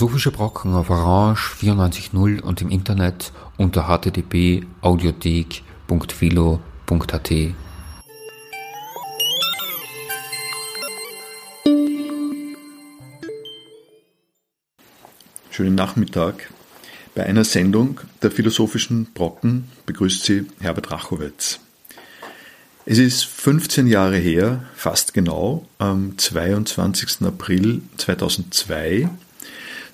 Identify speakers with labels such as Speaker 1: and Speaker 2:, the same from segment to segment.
Speaker 1: Philosophische Brocken auf Orange 94.0 und im Internet unter http://audiothek.philo.at.
Speaker 2: Schönen Nachmittag. Bei einer Sendung der Philosophischen Brocken begrüßt Sie Herbert Rachowitz. Es ist 15 Jahre her, fast genau, am 22. April 2002,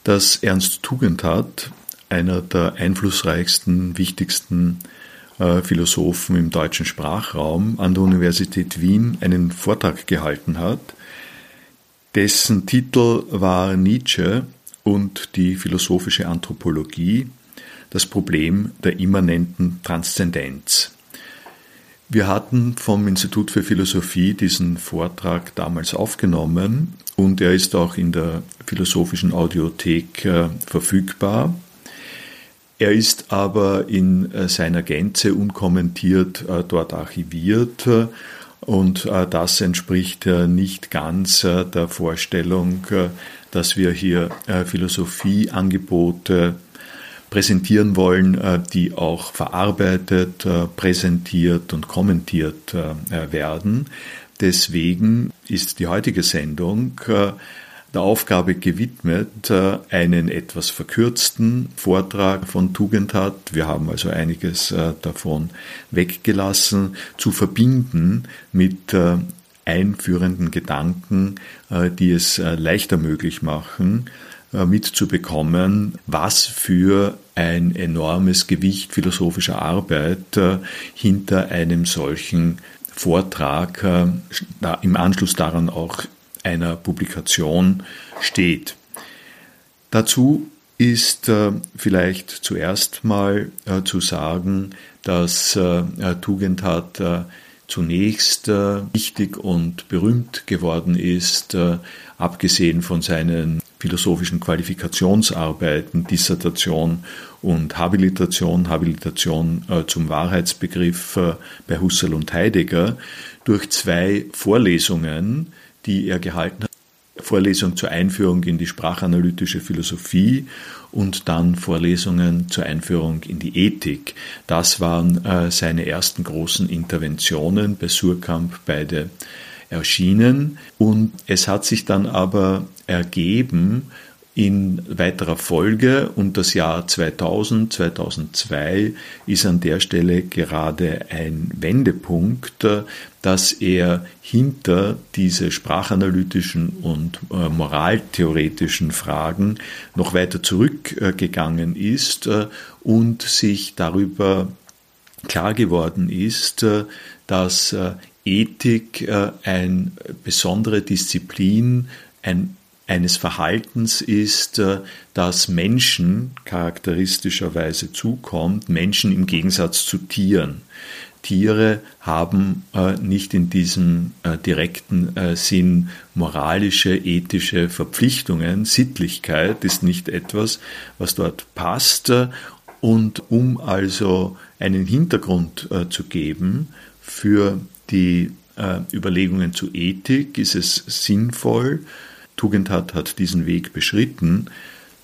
Speaker 2: dass Ernst Tugendhat, einer der einflussreichsten, wichtigsten äh, Philosophen im deutschen Sprachraum, an der Universität Wien einen Vortrag gehalten hat. Dessen Titel war Nietzsche und die philosophische Anthropologie, das Problem der immanenten Transzendenz. Wir hatten vom Institut für Philosophie diesen Vortrag damals aufgenommen und er ist auch in der philosophischen Audiothek äh, verfügbar. Er ist aber in äh, seiner Gänze unkommentiert äh, dort archiviert und das entspricht nicht ganz der Vorstellung, dass wir hier Philosophieangebote präsentieren wollen, äh, die auch verarbeitet, äh, präsentiert und kommentiert äh, werden. Deswegen ist die heutige Sendung der Aufgabe gewidmet, einen etwas verkürzten Vortrag von Tugendhat, wir haben also einiges davon weggelassen, zu verbinden mit einführenden Gedanken, die es leichter möglich machen, mitzubekommen, was für ein enormes Gewicht philosophischer Arbeit äh, hinter einem solchen Vortrag äh, im Anschluss daran auch einer Publikation steht. Dazu ist vielleicht zuerst mal zu sagen, dass Tugendhat zunächst wichtig und berühmt geworden ist, abgesehen von seinen philosophischen Qualifikationsarbeiten, Dissertation und Habilitation, Habilitation äh, zum Wahrheitsbegriff äh, bei Husserl und Heidegger, durch zwei Vorlesungen, die er gehalten hat. Vorlesung zur Einführung in die sprachanalytische Philosophie und dann Vorlesungen zur Einführung in die Ethik. Das waren äh, seine ersten großen Interventionen bei Surkamp, beide erschienen. Und es hat sich dann aber ergeben, in weiterer Folge. Und das Jahr 2000, 2002 ist an der Stelle gerade ein Wendepunkt, dass er hinter diese sprachanalytischen und äh, moraltheoretischen Fragen noch weiter zurückgegangen ist äh, und sich darüber klar geworden ist, äh, dass Ethik eine besondere Disziplin ein, eines Verhaltens ist, äh, das Menschen charakteristischerweise zukommt, Menschen im Gegensatz zu Tieren. Tiere haben äh, nicht in diesem äh, direkten Sinn moralische, ethische Verpflichtungen. Sittlichkeit ist nicht etwas, was dort passt. Und um also einen Hintergrund zu geben für die Überlegungen zu Ethik ist es sinnvoll, Tugendhat hat diesen Weg beschritten,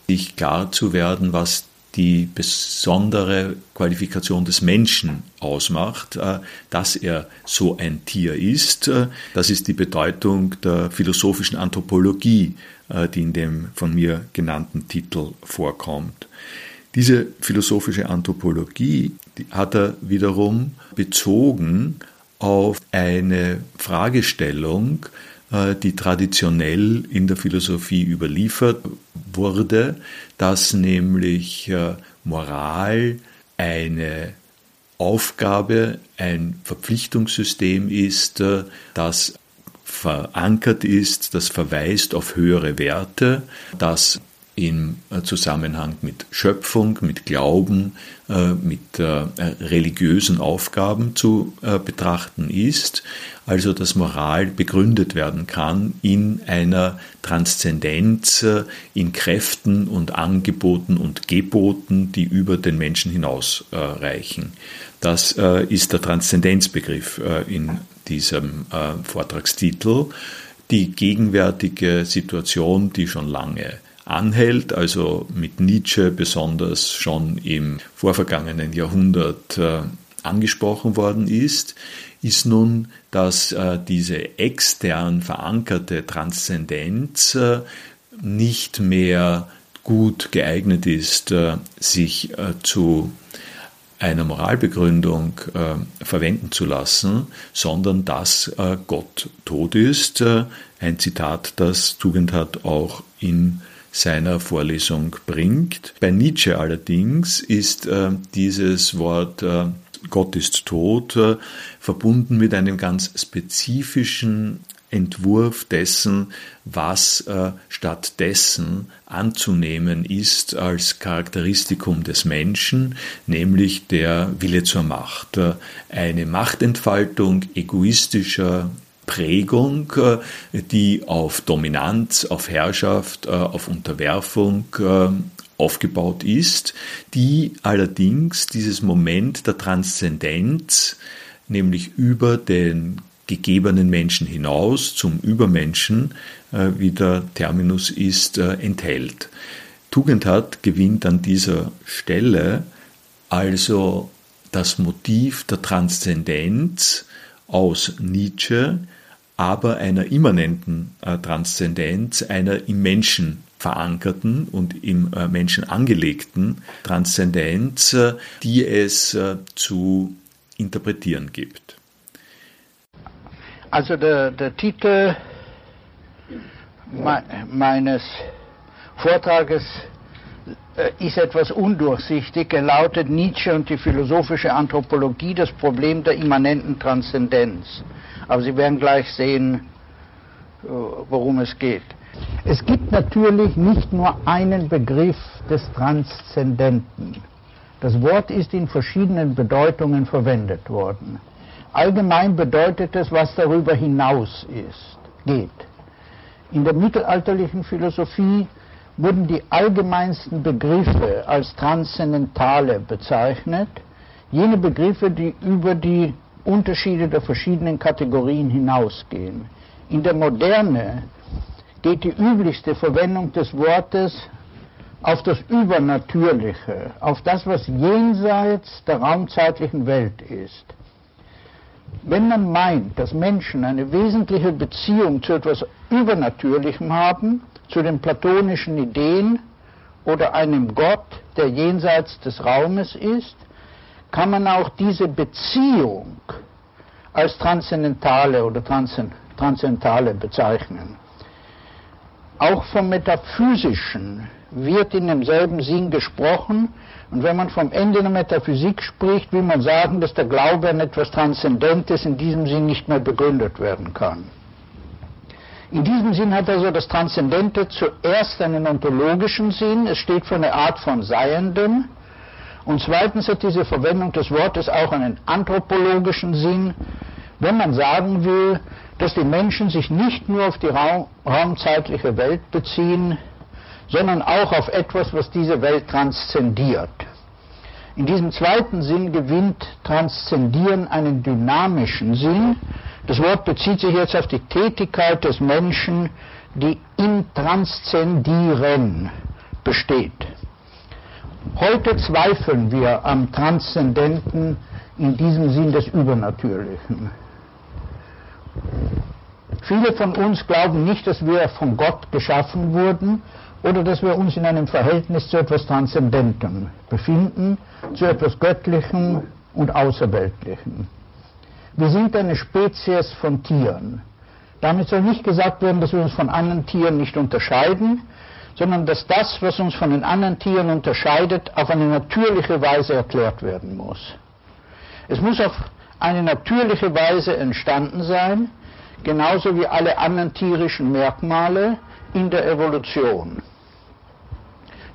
Speaker 2: sich klar zu werden, was die besondere Qualifikation des Menschen ausmacht, äh, dass er so ein Tier ist. Äh, das ist die Bedeutung der philosophischen Anthropologie, äh, die in dem von mir genannten Titel vorkommt. Diese philosophische Anthropologie hat er wiederum bezogen auf eine Fragestellung, die traditionell in der Philosophie überliefert wurde, dass nämlich äh, Moral eine Aufgabe, ein Verpflichtungssystem ist, äh, das verankert ist, das verweist auf höhere Werte, das im Zusammenhang mit Schöpfung, mit Glauben, äh, mit äh, religiösen Aufgaben zu äh, betrachten ist, also dass Moral begründet werden kann in einer Transzendenz, in Kräften und Angeboten und Geboten, die über den Menschen hinausreichen. Das ist der Transzendenzbegriff in diesem Vortragstitel. Die gegenwärtige Situation, die schon lange anhält, also mit Nietzsche besonders schon im vorvergangenen Jahrhundert äh, angesprochen worden ist, ist nun, dass äh, diese extern verankerte Transzendenz äh, nicht mehr gut geeignet ist, sich zu einer Moralbegründung äh, verwenden zu lassen, sondern dass Gott tot ist. Ein Zitat, das Tugendhat auch in seiner Vorlesung bringt. Bei Nietzsche allerdings ist äh, dieses Wort äh, Gott ist tot äh, verbunden mit einem ganz spezifischen Entwurf dessen, was äh, stattdessen anzunehmen ist als Charakteristikum des Menschen, nämlich der Wille zur Macht. Äh, eine Machtentfaltung egoistischer Prägung, äh, die auf Dominanz, auf Herrschaft, äh, auf Unterwerfung äh, aufgebaut ist, die allerdings dieses Moment der Transzendenz, nämlich über den gegebenen Menschen hinaus zum Übermenschen, wie der Terminus ist, enthält. Tugendhat gewinnt an dieser Stelle also das Motiv der Transzendenz aus Nietzsche, aber einer immanenten äh, Transzendenz, einer im Menschen verankerten und im Menschen angelegten Transzendenz, die es zu interpretieren gibt.
Speaker 3: Also der, der Titel me meines Vortrages äh, ist etwas undurchsichtig. Er lautet Nietzsche und die philosophische Anthropologie, das Problem der immanenten Transzendenz. Aber Sie werden gleich sehen, äh, worum es geht. Es gibt natürlich nicht nur einen Begriff des Transzendenten. Das Wort ist in verschiedenen Bedeutungen verwendet worden. Allgemein bedeutet es, was darüber hinaus ist, geht. In der mittelalterlichen Philosophie wurden die allgemeinsten Begriffe als transzendentale bezeichnet, jene Begriffe, die über die Unterschiede der verschiedenen Kategorien hinausgehen. In der Moderne geht die üblichste Verwendung des Wortes auf das Übernatürliche, auf das, was jenseits der raumzeitlichen Welt ist. Wenn man meint, dass Menschen eine wesentliche Beziehung zu etwas Übernatürlichem haben, zu den platonischen Ideen oder einem Gott, der jenseits des Raumes ist, kann man auch diese Beziehung als transzendentale oder transzendentale bezeichnen. Auch vom Metaphysischen wird in demselben Sinn gesprochen, und wenn man vom Ende der Metaphysik spricht, will man sagen, dass der Glaube an etwas Transzendentes in diesem Sinn nicht mehr begründet werden kann. In diesem Sinn hat also das Transzendente zuerst einen ontologischen Sinn, es steht für eine Art von Seiendem, und zweitens hat diese Verwendung des Wortes auch einen anthropologischen Sinn, wenn man sagen will, dass die Menschen sich nicht nur auf die raum raumzeitliche Welt beziehen, sondern auch auf etwas, was diese Welt transzendiert. In diesem zweiten Sinn gewinnt Transzendieren einen dynamischen Sinn. Das Wort bezieht sich jetzt auf die Tätigkeit des Menschen, die im Transzendieren besteht. Heute zweifeln wir am Transzendenten in diesem Sinn des Übernatürlichen. Viele von uns glauben nicht, dass wir von Gott geschaffen wurden, oder dass wir uns in einem Verhältnis zu etwas Transzendentem befinden, zu etwas Göttlichem und Außerweltlichem. Wir sind eine Spezies von Tieren. Damit soll nicht gesagt werden, dass wir uns von anderen Tieren nicht unterscheiden, sondern dass das, was uns von den anderen Tieren unterscheidet, auf eine natürliche Weise erklärt werden muss. Es muss auf eine natürliche Weise entstanden sein, genauso wie alle anderen tierischen Merkmale in der Evolution.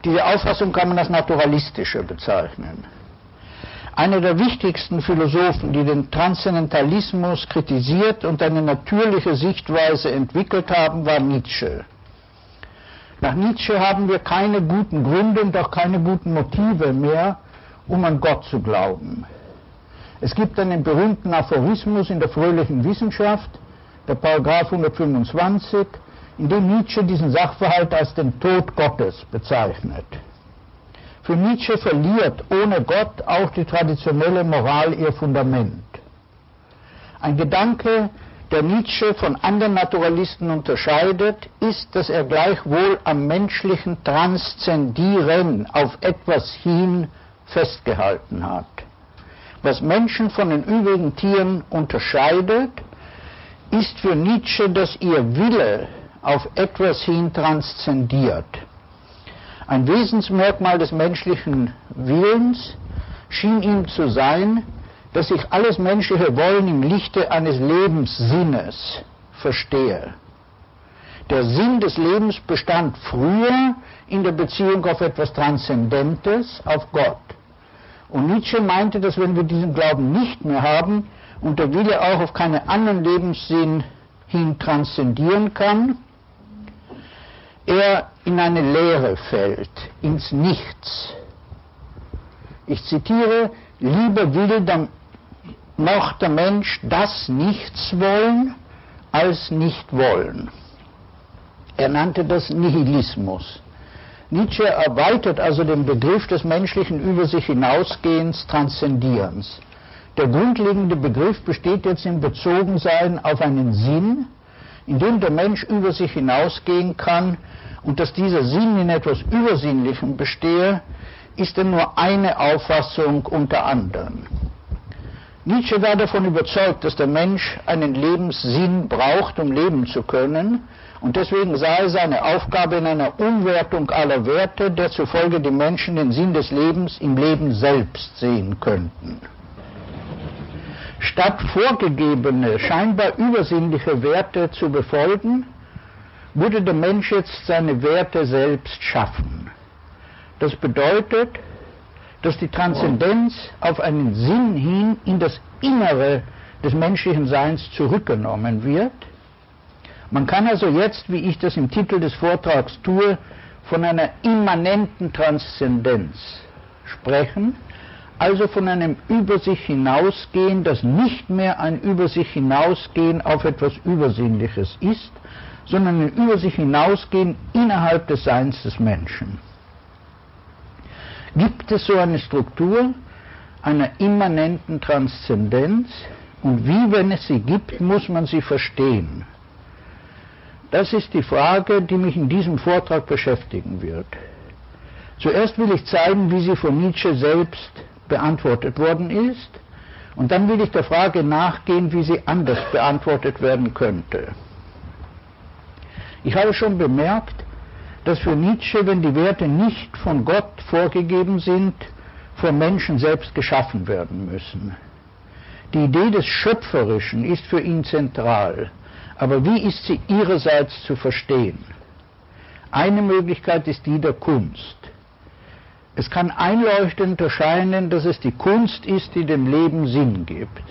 Speaker 3: Diese Auffassung kann man als naturalistische bezeichnen. Einer der wichtigsten Philosophen, die den Transzendentalismus kritisiert und eine natürliche Sichtweise entwickelt haben, war Nietzsche. Nach Nietzsche haben wir keine guten Gründe und auch keine guten Motive mehr, um an Gott zu glauben. Es gibt einen berühmten Aphorismus in der fröhlichen Wissenschaft, der Paragraph 125, in dem Nietzsche diesen Sachverhalt als den Tod Gottes bezeichnet. Für Nietzsche verliert ohne Gott auch die traditionelle Moral ihr Fundament. Ein Gedanke, der Nietzsche von anderen Naturalisten unterscheidet, ist, dass er gleichwohl am menschlichen Transzendieren auf etwas hin festgehalten hat. Was Menschen von den übrigen Tieren unterscheidet, ist für Nietzsche, dass ihr Wille auf etwas hin transzendiert. Ein Wesensmerkmal des menschlichen Willens schien ihm zu sein, dass ich alles menschliche Wollen im Lichte eines Lebenssinnes verstehe. Der Sinn des Lebens bestand früher in der Beziehung auf etwas Transzendentes, auf Gott. Und Nietzsche meinte, dass wenn wir diesen Glauben nicht mehr haben und der Wille auch auf keinen anderen Lebenssinn hin transzendieren kann, er in eine Leere fällt, ins Nichts. Ich zitiere, lieber will dann noch der Mensch das Nichts wollen, als nicht wollen. Er nannte das Nihilismus. Nietzsche erweitert also den Begriff des menschlichen über sich hinausgehens, Transzendierens. Der grundlegende Begriff besteht jetzt im Bezogensein auf einen Sinn, in dem der Mensch über sich hinausgehen kann und dass dieser Sinn in etwas Übersinnlichem bestehe, ist denn nur eine Auffassung unter anderen. Nietzsche war davon überzeugt, dass der Mensch einen Lebenssinn braucht, um leben zu können, und deswegen er seine Aufgabe in einer Umwertung aller Werte, der zufolge die Menschen den Sinn des Lebens im Leben selbst sehen könnten. Statt vorgegebene, scheinbar übersinnliche Werte zu befolgen, würde der Mensch jetzt seine Werte selbst schaffen. Das bedeutet, dass die Transzendenz auf einen Sinn hin in das Innere des menschlichen Seins zurückgenommen wird. Man kann also jetzt, wie ich das im Titel des Vortrags tue, von einer immanenten Transzendenz sprechen, also von einem über sich hinausgehen, das nicht mehr ein über sich hinausgehen auf etwas Übersinnliches ist, sondern ein über sich hinausgehen innerhalb des Seins des Menschen. Gibt es so eine Struktur einer immanenten Transzendenz? Und wie, wenn es sie gibt, muss man sie verstehen? Das ist die Frage, die mich in diesem Vortrag beschäftigen wird. Zuerst will ich zeigen, wie sie von Nietzsche selbst beantwortet worden ist, und dann will ich der Frage nachgehen, wie sie anders beantwortet werden könnte. Ich habe schon bemerkt, dass für Nietzsche, wenn die Werte nicht von Gott vorgegeben sind, vom Menschen selbst geschaffen werden müssen. Die Idee des Schöpferischen ist für ihn zentral, aber wie ist sie ihrerseits zu verstehen? Eine Möglichkeit ist die der Kunst. Es kann einleuchtend erscheinen, dass es die Kunst ist, die dem Leben Sinn gibt.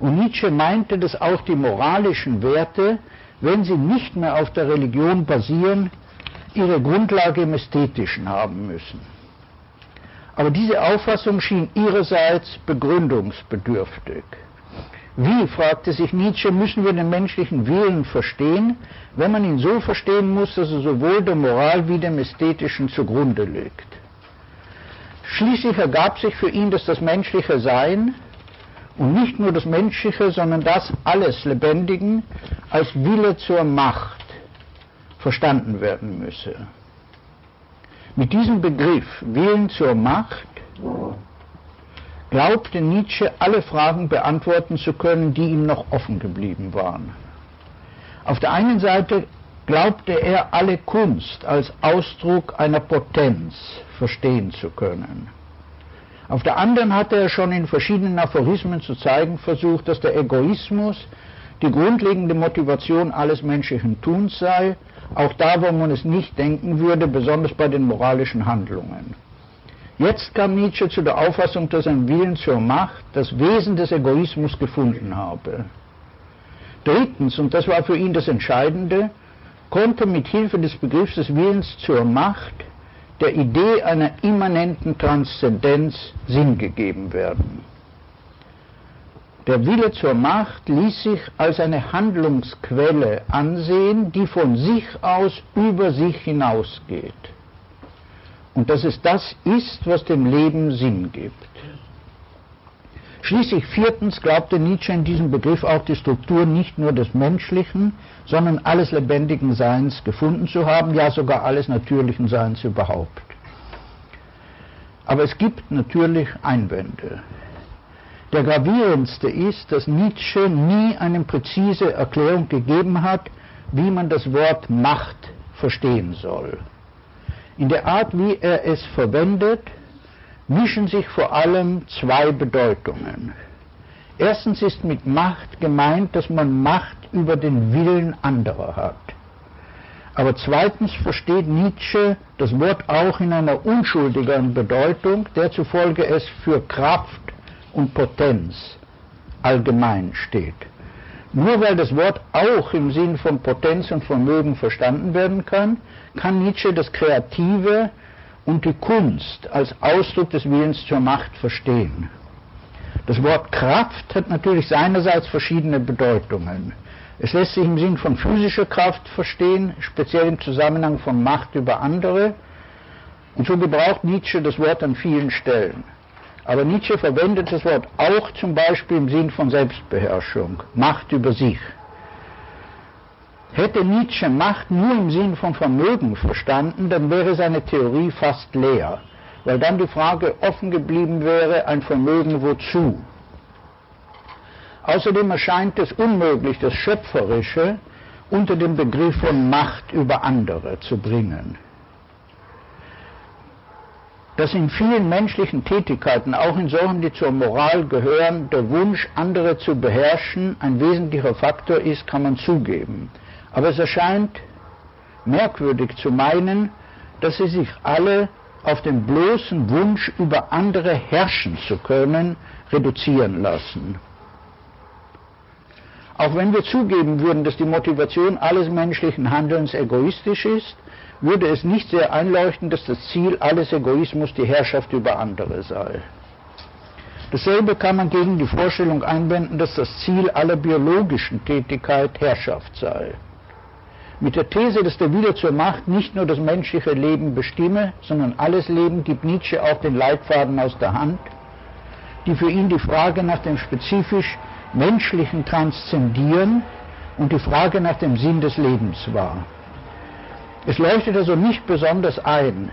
Speaker 3: Und Nietzsche meinte, dass auch die moralischen Werte, wenn sie nicht mehr auf der Religion basieren, ihre Grundlage im Ästhetischen haben müssen. Aber diese Auffassung schien ihrerseits begründungsbedürftig. Wie, fragte sich Nietzsche, müssen wir den menschlichen Willen verstehen, wenn man ihn so verstehen muss, dass er sowohl der Moral wie dem Ästhetischen zugrunde liegt? Schließlich ergab sich für ihn, dass das menschliche Sein und nicht nur das menschliche, sondern das alles Lebendigen als Wille zur Macht verstanden werden müsse. Mit diesem Begriff Willen zur Macht glaubte Nietzsche alle Fragen beantworten zu können, die ihm noch offen geblieben waren. Auf der einen Seite glaubte er alle Kunst als Ausdruck einer Potenz verstehen zu können. Auf der anderen hatte er schon in verschiedenen Aphorismen zu zeigen versucht, dass der Egoismus die grundlegende Motivation alles menschlichen Tuns sei auch da, wo man es nicht denken würde, besonders bei den moralischen Handlungen. Jetzt kam Nietzsche zu der Auffassung, dass ein Willen zur Macht das Wesen des Egoismus gefunden habe. Drittens, und das war für ihn das Entscheidende, konnte mit Hilfe des Begriffs des Willens zur Macht der Idee einer immanenten Transzendenz Sinn gegeben werden. Der Wille zur Macht ließ sich als eine Handlungsquelle ansehen, die von sich aus über sich hinausgeht. Und dass es das ist, was dem Leben Sinn gibt. Schließlich viertens glaubte Nietzsche in diesem Begriff auch die Struktur nicht nur des menschlichen, sondern alles lebendigen Seins gefunden zu haben, ja sogar alles natürlichen Seins überhaupt. Aber es gibt natürlich Einwände. Der gravierendste ist, dass Nietzsche nie eine präzise Erklärung gegeben hat, wie man das Wort Macht verstehen soll. In der Art, wie er es verwendet, mischen sich vor allem zwei Bedeutungen. Erstens ist mit Macht gemeint, dass man Macht über den Willen anderer hat. Aber zweitens versteht Nietzsche das Wort auch in einer unschuldigeren Bedeutung, der zufolge es für Kraft und Potenz allgemein steht. Nur weil das Wort auch im Sinn von Potenz und Vermögen verstanden werden kann, kann Nietzsche das Kreative und die Kunst als Ausdruck des Willens zur Macht verstehen. Das Wort Kraft hat natürlich seinerseits verschiedene Bedeutungen. Es lässt sich im Sinn von physischer Kraft verstehen, speziell im Zusammenhang von Macht über andere. Und so gebraucht Nietzsche das Wort an vielen Stellen. Aber Nietzsche verwendet das Wort auch zum Beispiel im Sinn von Selbstbeherrschung, Macht über sich. Hätte Nietzsche Macht nur im Sinn von Vermögen verstanden, dann wäre seine Theorie fast leer, weil dann die Frage offen geblieben wäre, ein Vermögen wozu? Außerdem erscheint es unmöglich, das Schöpferische unter den Begriff von Macht über andere zu bringen. Dass in vielen menschlichen Tätigkeiten, auch in solchen, die zur Moral gehören, der Wunsch, andere zu beherrschen, ein wesentlicher Faktor ist, kann man zugeben. Aber es erscheint merkwürdig zu meinen, dass sie sich alle auf den bloßen Wunsch, über andere herrschen zu können, reduzieren lassen. Auch wenn wir zugeben würden, dass die Motivation alles menschlichen Handelns egoistisch ist, würde es nicht sehr einleuchten, dass das Ziel alles Egoismus die Herrschaft über andere sei. Dasselbe kann man gegen die Vorstellung einwenden, dass das Ziel aller biologischen Tätigkeit Herrschaft sei. Mit der These, dass der Wille zur Macht nicht nur das menschliche Leben bestimme, sondern alles Leben, gibt Nietzsche auch den Leitfaden aus der Hand, die für ihn die Frage nach dem spezifisch menschlichen Transzendieren und die Frage nach dem Sinn des Lebens war. Es leuchtet also nicht besonders ein,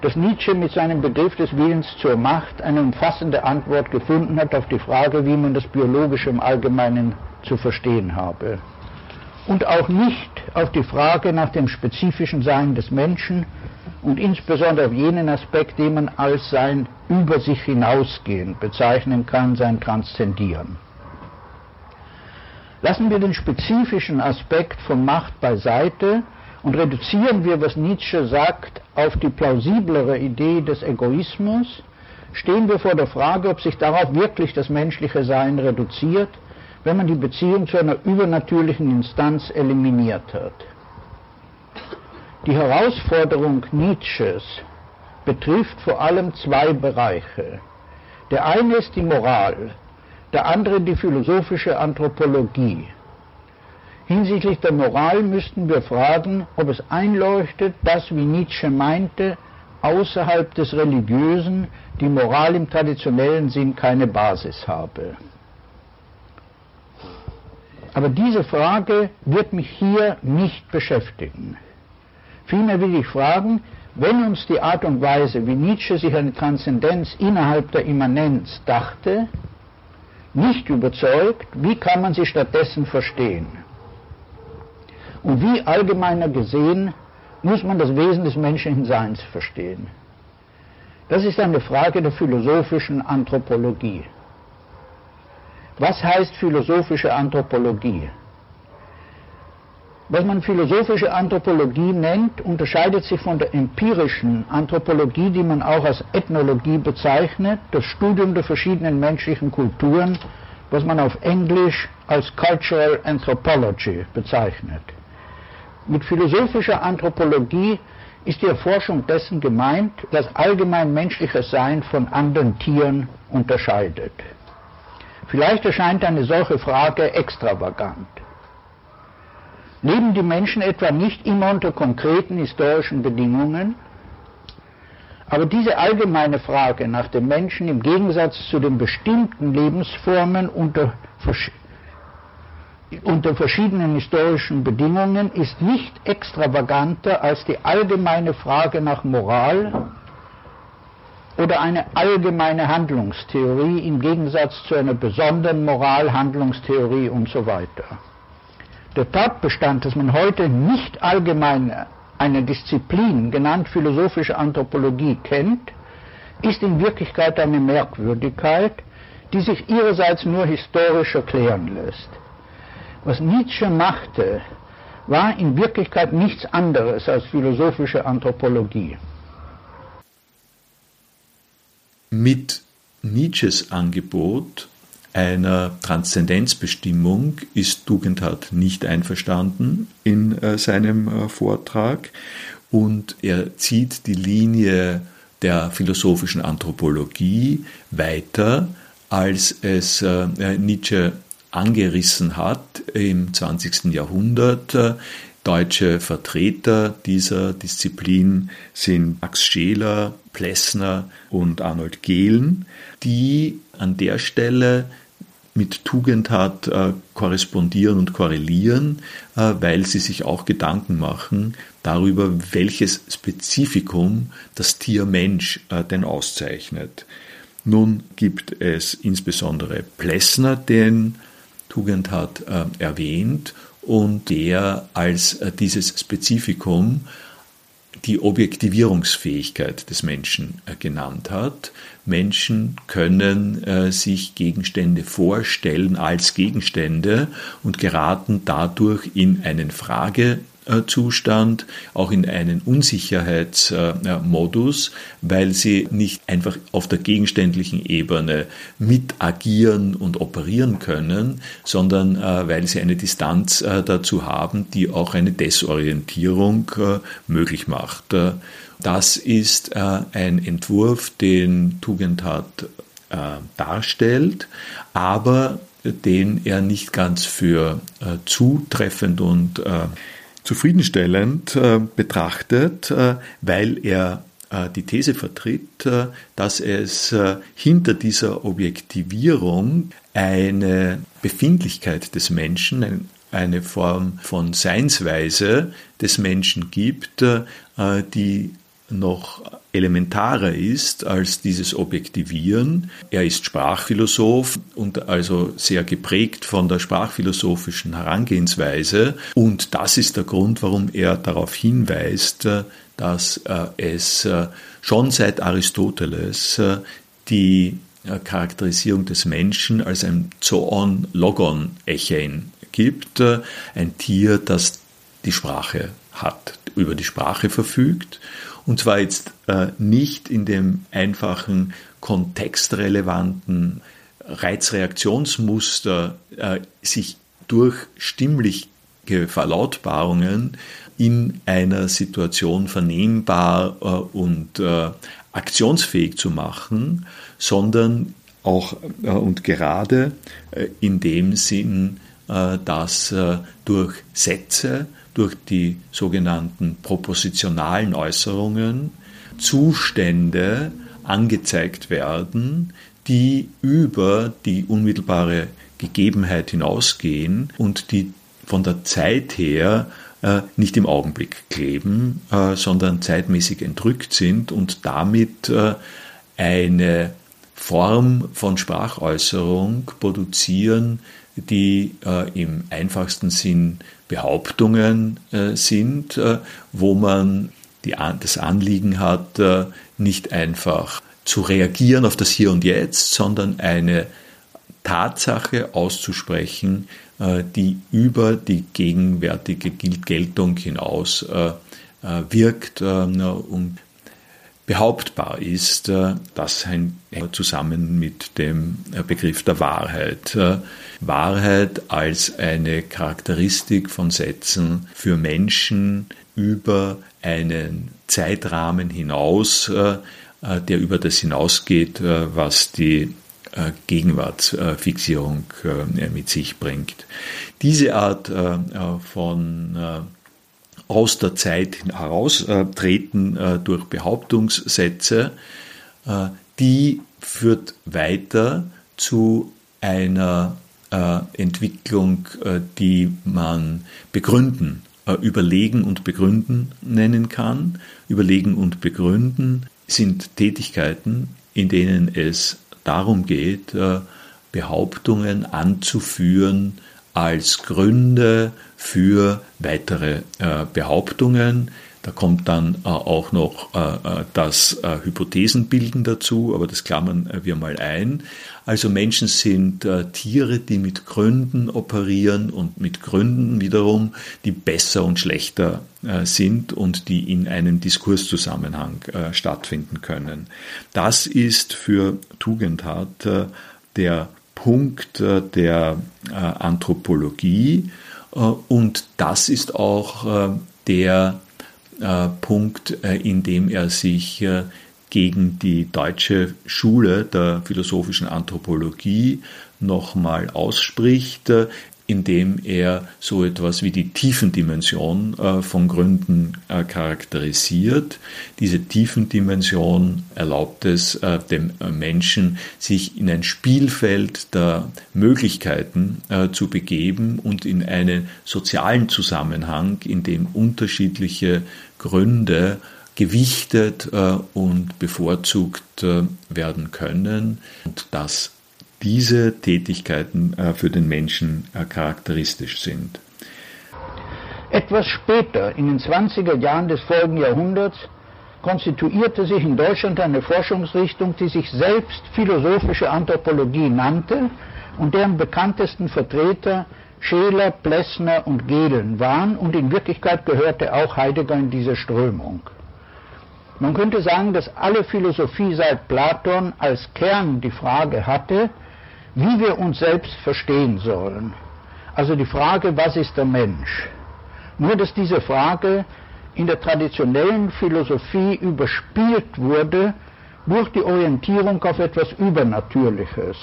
Speaker 3: dass Nietzsche mit seinem Begriff des Willens zur Macht eine umfassende Antwort gefunden hat auf die Frage, wie man das Biologische im Allgemeinen zu verstehen habe und auch nicht auf die Frage nach dem spezifischen Sein des Menschen und insbesondere auf jenen Aspekt, den man als sein über sich hinausgehen bezeichnen kann, sein Transzendieren. Lassen wir den spezifischen Aspekt von Macht beiseite und reduzieren wir, was Nietzsche sagt, auf die plausiblere Idee des Egoismus, stehen wir vor der Frage, ob sich darauf wirklich das menschliche Sein reduziert wenn man die Beziehung zu einer übernatürlichen Instanz eliminiert hat. Die Herausforderung Nietzsches betrifft vor allem zwei Bereiche. Der eine ist die Moral, der andere die philosophische Anthropologie. Hinsichtlich der Moral müssten wir fragen, ob es einleuchtet, dass, wie Nietzsche meinte, außerhalb des Religiösen die Moral im traditionellen Sinn keine Basis habe. Aber diese Frage wird mich hier nicht beschäftigen. Vielmehr will ich fragen, wenn uns die Art und Weise, wie Nietzsche sich eine Transzendenz innerhalb der Immanenz dachte, nicht überzeugt, wie kann man sie stattdessen verstehen? Und wie allgemeiner gesehen muss man das Wesen des menschlichen Seins verstehen? Das ist eine Frage der philosophischen Anthropologie. Was heißt philosophische Anthropologie? Was man philosophische Anthropologie nennt, unterscheidet sich von der empirischen Anthropologie, die man auch als Ethnologie bezeichnet, das Studium der verschiedenen menschlichen Kulturen, was man auf Englisch als Cultural Anthropology bezeichnet. Mit philosophischer Anthropologie ist die Erforschung dessen gemeint, das allgemein menschliche Sein von anderen Tieren unterscheidet. Vielleicht erscheint eine solche Frage extravagant. Leben die Menschen etwa nicht immer unter konkreten historischen Bedingungen? Aber diese allgemeine Frage nach dem Menschen im Gegensatz zu den bestimmten Lebensformen unter, unter verschiedenen historischen Bedingungen ist nicht extravaganter als die allgemeine Frage nach Moral oder eine allgemeine Handlungstheorie im Gegensatz zu einer besonderen Moral, Handlungstheorie und so weiter. Der Tatbestand, dass man heute nicht allgemein eine Disziplin, genannt philosophische Anthropologie, kennt, ist in Wirklichkeit eine Merkwürdigkeit, die sich ihrerseits nur historisch erklären lässt. Was Nietzsche machte, war in Wirklichkeit nichts anderes als philosophische Anthropologie.
Speaker 2: Mit Nietzsches Angebot einer Transzendenzbestimmung ist Tugendhat nicht einverstanden in äh, seinem äh, Vortrag und er zieht die Linie der philosophischen Anthropologie weiter, als es äh, Nietzsche angerissen hat im 20. Jahrhundert. Deutsche Vertreter dieser Disziplin sind Max Scheler, Plessner und Arnold Gehlen, die an der Stelle mit Tugendhat äh, korrespondieren und korrelieren, äh, weil sie sich auch Gedanken machen darüber, welches Spezifikum das Tier Mensch äh, denn auszeichnet. Nun gibt es insbesondere Plessner, den Tugendhat äh, erwähnt und der als äh, dieses Spezifikum die Objektivierungsfähigkeit des Menschen äh, genannt hat. Menschen können äh, sich Gegenstände vorstellen als Gegenstände und geraten dadurch in einen Frage Zustand, auch in einen Unsicherheitsmodus, weil sie nicht einfach auf der gegenständlichen Ebene mit agieren und operieren können, sondern äh, weil sie eine Distanz äh, dazu haben, die auch eine Desorientierung äh, möglich macht. Das ist ein Entwurf, den Tugendhat darstellt, aber den er nicht ganz für zutreffend und zufriedenstellend äh, betrachtet, äh, weil er äh, die These vertritt, dass es hinter dieser Objektivierung eine Befindlichkeit des Menschen, ein, eine Form von Seinsweise des Menschen gibt, die noch elementarer ist als dieses Objektivieren. Er ist Sprachphilosoph und also sehr geprägt von der sprachphilosophischen Herangehensweise. Und das ist der Grund, warum er darauf hinweist, dass äh, es äh, schon seit Aristoteles äh, die Charakterisierung des Menschen als ein Zoon Logon Echein gibt, ein Tier, das die Sprache hat, über die Sprache verfügt und zwar jetzt äh, nicht in dem einfachen kontextrelevanten Reizreaktionsmuster äh, sich durch stimmliche Verlautbarungen in einer Situation vernehmbar äh, und äh, aktionsfähig zu machen, sondern auch äh, und gerade äh, in dem Sinn, dass durch Sätze durch die sogenannten propositionalen Äußerungen Zustände angezeigt werden, die über die unmittelbare Gegebenheit hinausgehen und die von der Zeit her äh, nicht im Augenblick kleben, äh, sondern zeitmäßig entrückt sind und damit äh, eine Form von Sprachäußerung produzieren, die äh, im einfachsten Sinn Behauptungen äh, sind, äh, wo man die, das Anliegen hat, äh, nicht einfach zu reagieren auf das Hier und Jetzt, sondern eine Tatsache auszusprechen, die über die gegenwärtige Geltung hinaus wirkt und behauptbar ist, äh, das hängt zusammen mit dem äh, Begriff der Wahrheit. Äh, Wahrheit als eine Charakteristik von Sätzen für Menschen über einen Zeitrahmen hinaus, der über das hinausgeht, was die Gegenwartsfixierung mit sich bringt. Diese Art von aus der Zeit heraustreten durch Behauptungssätze, die führt weiter zu einer Entwicklung, die man begründen äh, überlegen und begründen nennen kann. Überlegen und begründen sind Tätigkeiten, in denen es darum geht, äh, Behauptungen anzuführen als Gründe für weitere äh, Behauptungen, da kommt dann äh, auch noch äh, das Hypothesenbilden dazu, aber das klammern wir mal ein. Also Menschen sind Tiere, die mit Gründen operieren und mit Gründen wiederum, die besser und schlechter sind und die in einem Diskurszusammenhang stattfinden können. Das ist für Tugendhat der Punkt der Anthropologie. Und das ist auch der äh, Punkt, äh, in dem er sich äh, gegen die deutsche Schule der philosophischen Anthropologie nochmal ausspricht, indem er so etwas wie die Tiefendimension äh, von Gründen äh, charakterisiert. Diese Tiefendimension erlaubt es äh, dem Menschen, sich in ein Spielfeld der Möglichkeiten zu begeben und in einen sozialen Zusammenhang, in dem unterschiedliche Gründe gewichtet und bevorzugt werden können und das diese Tätigkeiten äh, für den Menschen äh, charakteristisch sind.
Speaker 3: Etwas später, in den 20er Jahren des folgenden Jahrhunderts, konstituierte sich in Deutschland eine Forschungsrichtung, die sich selbst philosophische Anthropologie nannte und deren bekanntesten Vertreter Scheler, Plessner und Gehlen waren und in Wirklichkeit gehörte auch Heidegger in diese Strömung. Man könnte sagen, dass alle Philosophie seit Platon als Kern die Frage hatte, wie wir uns selbst verstehen sollen. Also die Frage, was ist der Mensch? Nur dass diese Frage in der traditionellen Philosophie überspielt wurde durch die Orientierung auf etwas Übernatürliches,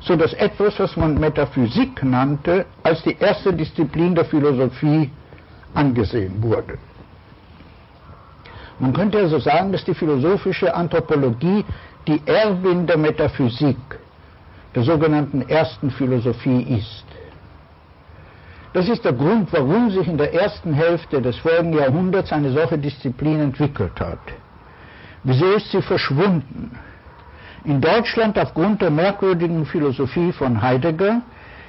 Speaker 3: so dass etwas, was man Metaphysik nannte, als die erste Disziplin der Philosophie angesehen wurde. Man könnte also sagen, dass die philosophische Anthropologie die Erbin der Metaphysik der sogenannten ersten Philosophie ist. Das ist der Grund, warum sich in der ersten Hälfte des folgenden Jahrhunderts eine solche Disziplin entwickelt hat. Wieso ist sie verschwunden? In Deutschland aufgrund der merkwürdigen Philosophie von Heidegger,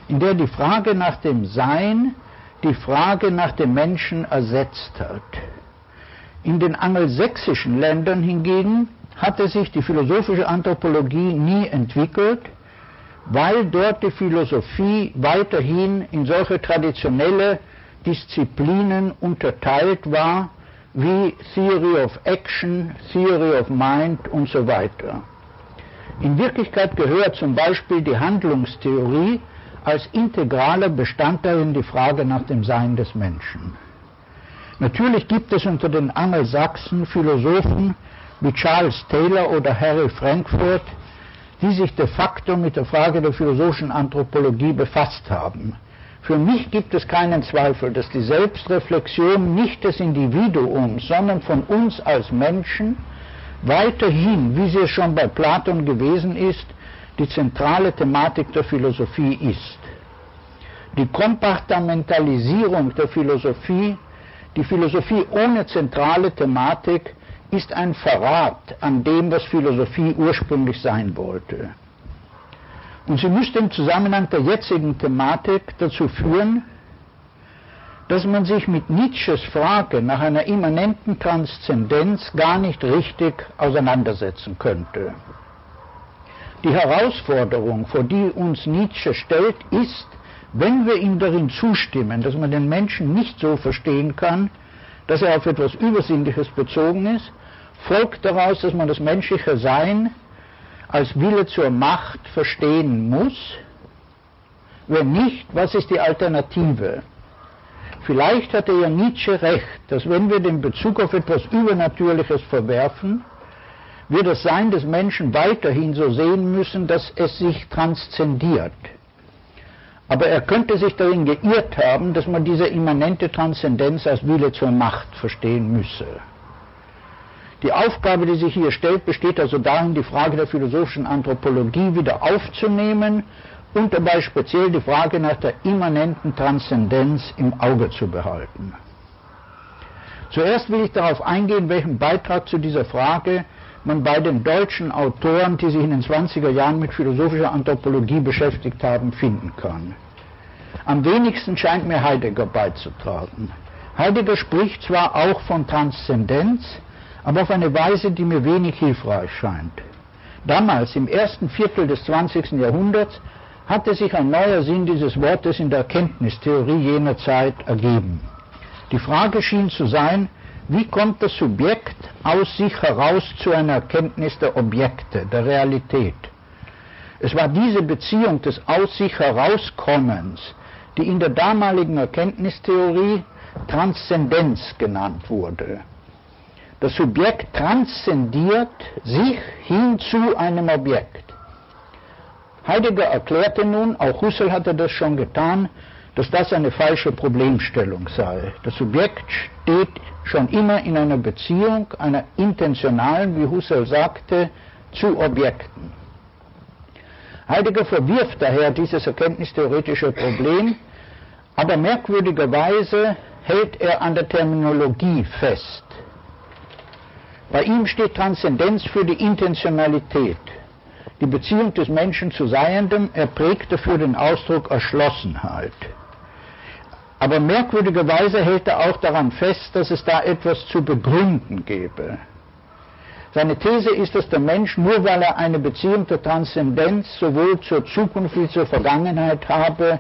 Speaker 3: in der die Frage nach dem Sein die Frage nach dem Menschen ersetzt hat. In den angelsächsischen Ländern hingegen hatte sich die philosophische Anthropologie nie entwickelt, weil dort die Philosophie weiterhin in solche traditionelle Disziplinen unterteilt war, wie Theory of Action, Theory of Mind und so weiter. In Wirklichkeit gehört zum Beispiel die Handlungstheorie als integraler Bestandteil in die Frage nach dem Sein des Menschen. Natürlich gibt es unter den Angelsachsen Philosophen wie Charles Taylor oder Harry Frankfurt, die sich de facto mit der Frage der philosophischen Anthropologie befasst haben. Für mich gibt es keinen Zweifel, dass die Selbstreflexion nicht des Individuums, sondern von uns als Menschen weiterhin, wie sie es schon bei Platon gewesen ist, die zentrale Thematik der Philosophie ist. Die Kompartamentalisierung der Philosophie, die Philosophie ohne zentrale Thematik, ist ein Verrat an dem, was Philosophie ursprünglich sein wollte. Und sie müsste im Zusammenhang der jetzigen Thematik dazu führen, dass man sich mit Nietzsches Frage nach einer immanenten Transzendenz gar nicht richtig auseinandersetzen könnte. Die Herausforderung, vor die uns Nietzsche stellt, ist, wenn wir ihm darin zustimmen, dass man den Menschen nicht so verstehen kann, dass er auf etwas Übersinnliches bezogen ist, folgt daraus, dass man das menschliche Sein als Wille zur Macht verstehen muss. Wenn nicht, was ist die Alternative? Vielleicht hatte ja Nietzsche recht, dass wenn wir den Bezug auf etwas Übernatürliches verwerfen, wir das Sein des Menschen weiterhin so sehen müssen, dass es sich transzendiert. Aber er könnte sich darin geirrt haben, dass man diese immanente Transzendenz als Wille zur Macht verstehen müsse. Die Aufgabe, die sich hier stellt, besteht also darin, die Frage der philosophischen Anthropologie wieder aufzunehmen und dabei speziell die Frage nach der immanenten Transzendenz im Auge zu behalten. Zuerst will ich darauf eingehen, welchen Beitrag zu dieser Frage man bei den deutschen Autoren, die sich in den 20er Jahren mit philosophischer Anthropologie beschäftigt haben, finden kann. Am wenigsten scheint mir Heidegger beizutragen. Heidegger spricht zwar auch von Transzendenz, aber auf eine Weise, die mir wenig hilfreich scheint. Damals, im ersten Viertel des 20. Jahrhunderts, hatte sich ein neuer Sinn dieses Wortes in der Erkenntnistheorie jener Zeit ergeben. Die Frage schien zu sein, wie kommt das Subjekt aus sich heraus zu einer Erkenntnis der Objekte, der Realität? Es war diese Beziehung des aus sich herauskommens, die in der damaligen Erkenntnistheorie Transzendenz genannt wurde. Das Subjekt transzendiert sich hin zu einem Objekt. Heidegger erklärte nun, auch Husserl hatte das schon getan, dass das eine falsche Problemstellung sei. Das Subjekt steht schon immer in einer Beziehung, einer intentionalen, wie Husserl sagte, zu Objekten. Heidegger verwirft daher dieses erkenntnistheoretische Problem, aber merkwürdigerweise hält er an der Terminologie fest. Bei ihm steht Transzendenz für die Intentionalität, die Beziehung des Menschen zu Seiendem, er prägt dafür den Ausdruck Erschlossenheit. Aber merkwürdigerweise hält er auch daran fest, dass es da etwas zu begründen gäbe. Seine These ist, dass der Mensch, nur weil er eine Beziehung der Transzendenz sowohl zur Zukunft wie zur Vergangenheit habe,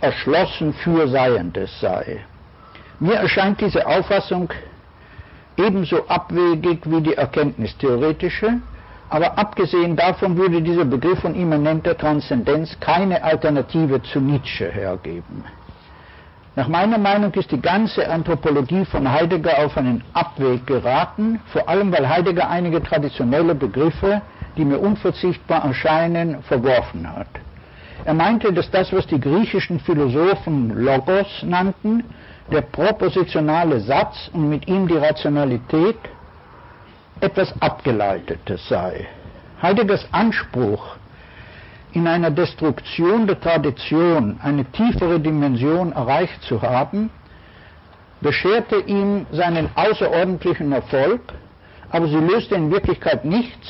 Speaker 3: erschlossen für Seiendes sei. Mir erscheint diese Auffassung ebenso abwegig wie die erkenntnistheoretische, aber abgesehen davon würde dieser Begriff von immanenter Transzendenz keine Alternative zu Nietzsche hergeben. Nach meiner Meinung ist die ganze Anthropologie von Heidegger auf einen Abweg geraten, vor allem weil Heidegger einige traditionelle Begriffe, die mir unverzichtbar erscheinen, verworfen hat. Er meinte, dass das, was die griechischen Philosophen Logos nannten, der propositionale Satz und mit ihm die Rationalität, etwas Abgeleitetes sei. Heideggers Anspruch in einer Destruktion der Tradition eine tiefere Dimension erreicht zu haben, bescherte ihm seinen außerordentlichen Erfolg, aber sie löste in Wirklichkeit nichts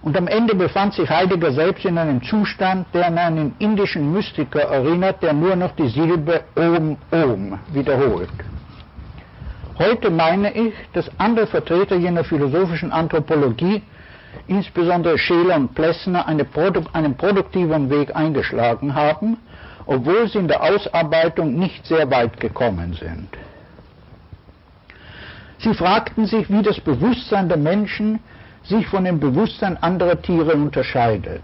Speaker 3: und am Ende befand sich Heidegger selbst in einem Zustand, der an einen indischen Mystiker erinnert, der nur noch die Silbe Om Om wiederholt. Heute meine ich, dass andere Vertreter jener philosophischen Anthropologie insbesondere Scheler und Plessner eine Produ einen produktiven Weg eingeschlagen haben, obwohl sie in der Ausarbeitung nicht sehr weit gekommen sind. Sie fragten sich, wie das Bewusstsein der Menschen sich von dem Bewusstsein anderer Tiere unterscheidet.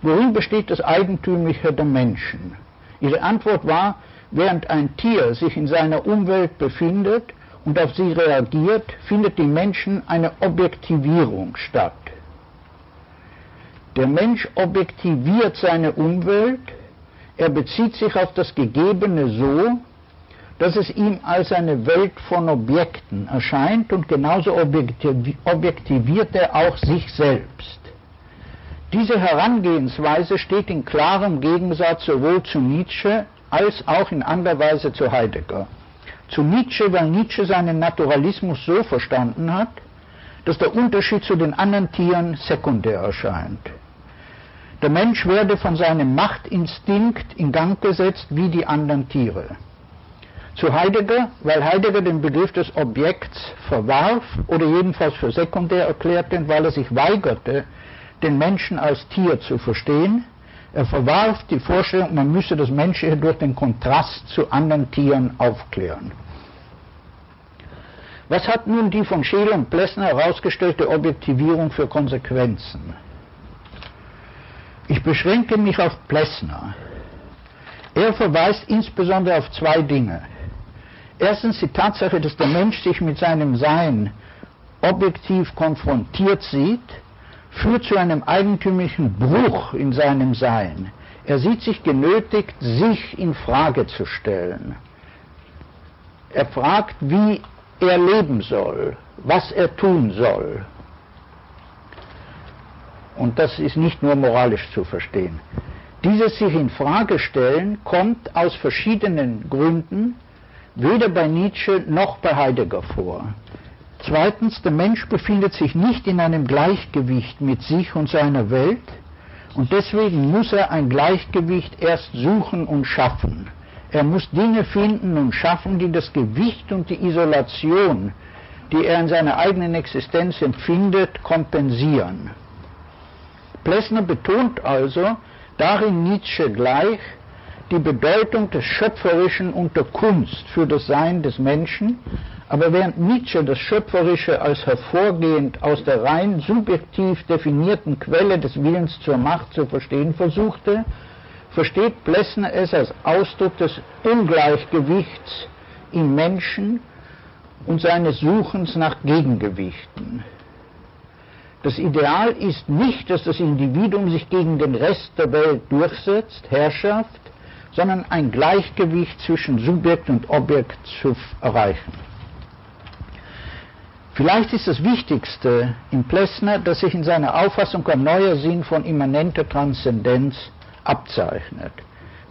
Speaker 3: Worin besteht das Eigentümliche der Menschen? Ihre Antwort war, während ein Tier sich in seiner Umwelt befindet, und auf sie reagiert, findet im Menschen eine Objektivierung statt. Der Mensch objektiviert seine Umwelt, er bezieht sich auf das Gegebene so, dass es ihm als eine Welt von Objekten erscheint und genauso objektiviert er auch sich selbst. Diese Herangehensweise steht in klarem Gegensatz sowohl zu Nietzsche als auch in anderer Weise zu Heidegger zu Nietzsche, weil Nietzsche seinen Naturalismus so verstanden hat, dass der Unterschied zu den anderen Tieren sekundär erscheint. Der Mensch werde von seinem Machtinstinkt in Gang gesetzt wie die anderen Tiere. Zu Heidegger, weil Heidegger den Begriff des Objekts verwarf oder jedenfalls für sekundär erklärte weil er sich weigerte, den Menschen als Tier zu verstehen, er verwarf die Vorstellung, man müsse das Menschliche durch den Kontrast zu anderen Tieren aufklären. Was hat nun die von Scheele und Plessner herausgestellte Objektivierung für Konsequenzen? Ich beschränke mich auf Plessner. Er verweist insbesondere auf zwei Dinge. Erstens die Tatsache, dass der Mensch sich mit seinem Sein objektiv konfrontiert sieht, führt zu einem eigentümlichen Bruch in seinem Sein. Er sieht sich genötigt, sich in Frage zu stellen. Er fragt, wie er leben soll, was er tun soll. Und das ist nicht nur moralisch zu verstehen. Dieses sich in Frage stellen kommt aus verschiedenen Gründen weder bei Nietzsche noch bei Heidegger vor. Zweitens, der Mensch befindet sich nicht in einem Gleichgewicht mit sich und seiner Welt und deswegen muss er ein Gleichgewicht erst suchen und schaffen. Er muss Dinge finden und schaffen, die das Gewicht und die Isolation, die er in seiner eigenen Existenz empfindet, kompensieren. Plessner betont also darin Nietzsche gleich die Bedeutung des Schöpferischen und der Kunst für das Sein des Menschen, aber während Nietzsche das Schöpferische als hervorgehend aus der rein subjektiv definierten Quelle des Willens zur Macht zu verstehen versuchte, versteht Plessner es als Ausdruck des Ungleichgewichts im Menschen und seines Suchens nach Gegengewichten. Das Ideal ist nicht, dass das Individuum sich gegen den Rest der Welt durchsetzt, Herrschaft, sondern ein Gleichgewicht zwischen Subjekt und Objekt zu erreichen. Vielleicht ist das Wichtigste in Plessner, dass sich in seiner Auffassung ein neuer Sinn von immanenter Transzendenz abzeichnet.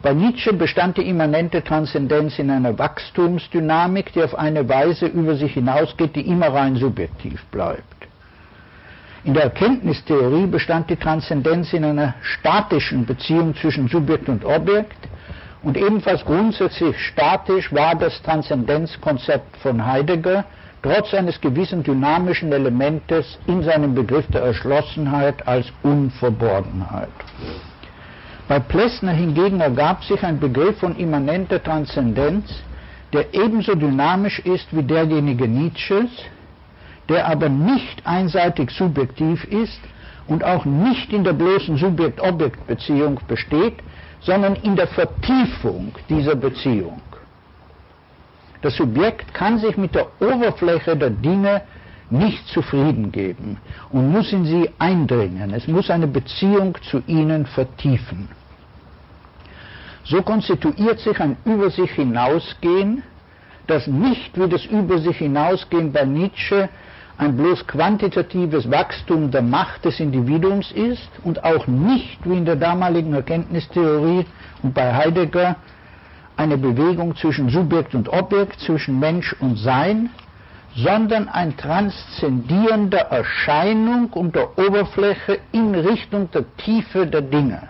Speaker 3: Bei Nietzsche bestand die immanente Transzendenz in einer Wachstumsdynamik, die auf eine Weise über sich hinausgeht, die immer rein subjektiv bleibt. In der Erkenntnistheorie bestand die Transzendenz in einer statischen Beziehung zwischen Subjekt und Objekt und ebenfalls grundsätzlich statisch war das Transzendenzkonzept von Heidegger, trotz eines gewissen dynamischen Elementes in seinem Begriff der Erschlossenheit als Unverborgenheit. Bei Plessner hingegen ergab sich ein Begriff von immanenter Transzendenz, der ebenso dynamisch ist wie derjenige Nietzsches, der aber nicht einseitig subjektiv ist und auch nicht in der bloßen Subjekt-Objekt-Beziehung besteht, sondern in der Vertiefung dieser Beziehung. Das Subjekt kann sich mit der Oberfläche der Dinge nicht zufrieden geben und muss in sie eindringen. Es muss eine Beziehung zu ihnen vertiefen. So konstituiert sich ein Über sich hinausgehen, das nicht wie das Über sich hinausgehen bei Nietzsche ein bloß quantitatives Wachstum der Macht des Individuums ist und auch nicht wie in der damaligen Erkenntnistheorie und bei Heidegger eine Bewegung zwischen Subjekt und Objekt, zwischen Mensch und Sein, sondern ein Transzendieren der Erscheinung und der Oberfläche in Richtung der Tiefe der Dinge.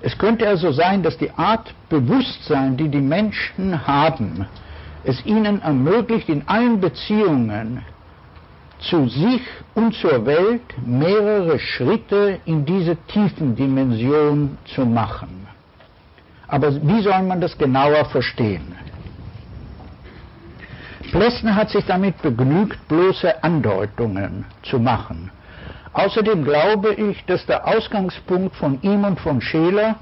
Speaker 3: Es könnte also sein, dass die Art Bewusstsein, die die Menschen haben, es ihnen ermöglicht, in allen Beziehungen zu sich und zur Welt mehrere Schritte in diese tiefen Dimension zu machen. Aber wie soll man das genauer verstehen? Plessner hat sich damit begnügt, bloße Andeutungen zu machen. Außerdem glaube ich, dass der Ausgangspunkt von ihm und von Scheler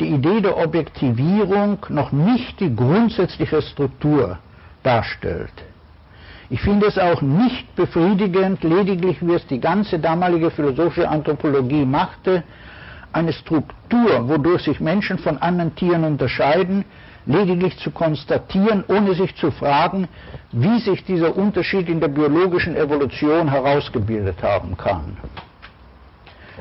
Speaker 3: die Idee der Objektivierung noch nicht die grundsätzliche Struktur darstellt. Ich finde es auch nicht befriedigend, lediglich wie es die ganze damalige philosophische Anthropologie machte, eine Struktur, wodurch sich Menschen von anderen Tieren unterscheiden, lediglich zu konstatieren, ohne sich zu fragen, wie sich dieser Unterschied in der biologischen Evolution herausgebildet haben kann.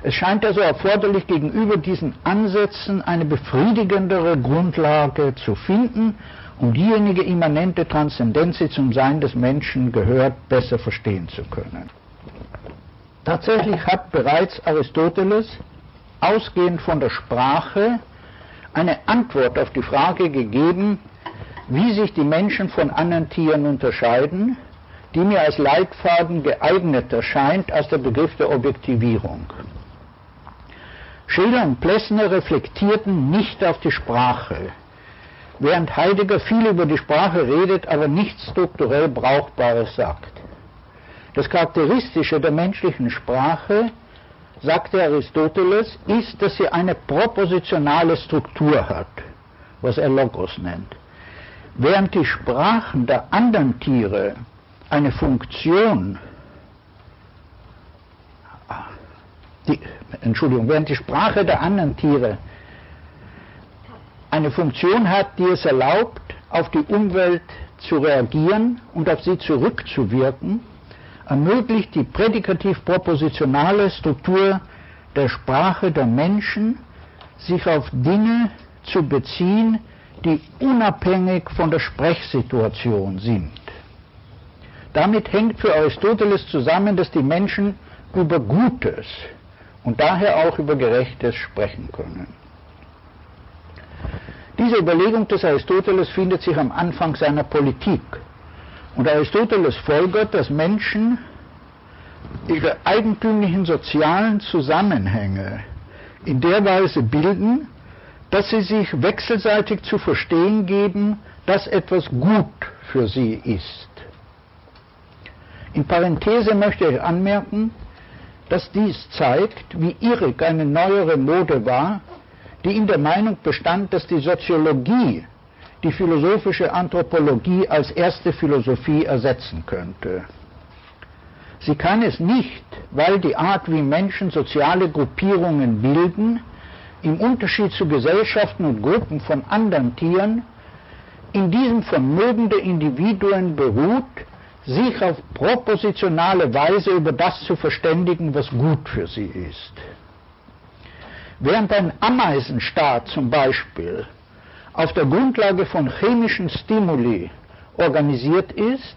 Speaker 3: Es scheint also erforderlich, gegenüber diesen Ansätzen eine befriedigendere Grundlage zu finden, um diejenige immanente Transzendenz, die zum Sein des Menschen gehört, besser verstehen zu können. Tatsächlich hat bereits Aristoteles, ausgehend von der Sprache, eine Antwort auf die Frage gegeben, wie sich die Menschen von anderen Tieren unterscheiden, die mir als Leitfaden geeignet erscheint als der Begriff der Objektivierung. Schiller und Plessner reflektierten nicht auf die Sprache, während Heidegger viel über die Sprache redet, aber nichts strukturell Brauchbares sagt. Das Charakteristische der menschlichen Sprache, sagte Aristoteles, ist, dass sie eine propositionale Struktur hat, was er Logos nennt. Während die Sprachen der anderen Tiere eine Funktion, die, Entschuldigung, während die Sprache der anderen Tiere eine Funktion hat, die es erlaubt, auf die Umwelt zu reagieren und auf sie zurückzuwirken, ermöglicht die prädikativ-propositionale Struktur der Sprache der Menschen, sich auf Dinge zu beziehen, die unabhängig von der Sprechsituation sind. Damit hängt für Aristoteles zusammen, dass die Menschen über Gutes und daher auch über Gerechtes sprechen können. Diese Überlegung des Aristoteles findet sich am Anfang seiner Politik. Und Aristoteles folgert, dass Menschen ihre eigentümlichen sozialen Zusammenhänge in der Weise bilden, dass sie sich wechselseitig zu verstehen geben, dass etwas gut für sie ist. In Parenthese möchte ich anmerken, dass dies zeigt, wie irrig eine neuere Mode war, die in der Meinung bestand, dass die Soziologie die philosophische Anthropologie als erste Philosophie ersetzen könnte. Sie kann es nicht, weil die Art, wie Menschen soziale Gruppierungen bilden, im Unterschied zu Gesellschaften und Gruppen von anderen Tieren, in diesem Vermögen der Individuen beruht, sich auf propositionale Weise über das zu verständigen, was gut für sie ist. Während ein Ameisenstaat zum Beispiel auf der Grundlage von chemischen Stimuli organisiert ist,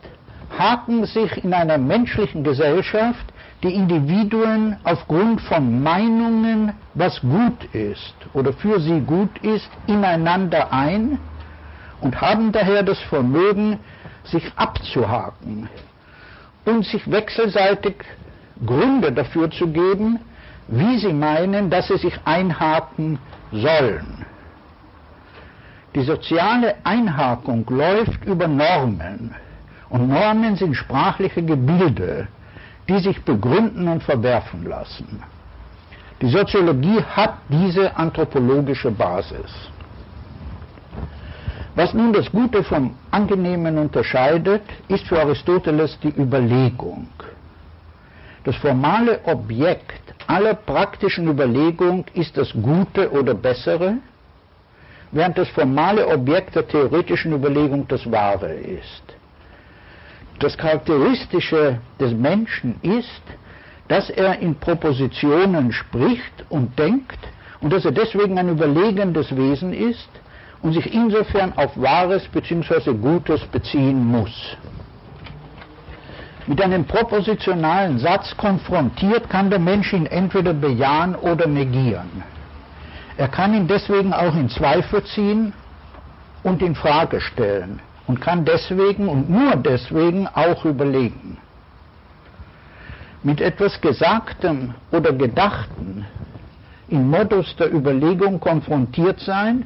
Speaker 3: haken sich in einer menschlichen Gesellschaft die Individuen aufgrund von Meinungen, was gut ist oder für sie gut ist, ineinander ein und haben daher das Vermögen, sich abzuhaken und sich wechselseitig Gründe dafür zu geben, wie sie meinen, dass sie sich einhaken sollen. Die soziale Einhakung läuft über Normen. Und Normen sind sprachliche Gebilde, die sich begründen und verwerfen lassen. Die Soziologie hat diese anthropologische Basis. Was nun das Gute vom Angenehmen unterscheidet, ist für Aristoteles die Überlegung. Das formale Objekt aller praktischen Überlegung ist das Gute oder Bessere, während das formale Objekt der theoretischen Überlegung das Wahre ist. Das Charakteristische des Menschen ist, dass er in Propositionen spricht und denkt und dass er deswegen ein überlegendes Wesen ist, und sich insofern auf Wahres bzw. Gutes beziehen muss. Mit einem propositionalen Satz konfrontiert kann der Mensch ihn entweder bejahen oder negieren. Er kann ihn deswegen auch in Zweifel ziehen und in Frage stellen und kann deswegen und nur deswegen auch überlegen. Mit etwas Gesagtem oder Gedachten im Modus der Überlegung konfrontiert sein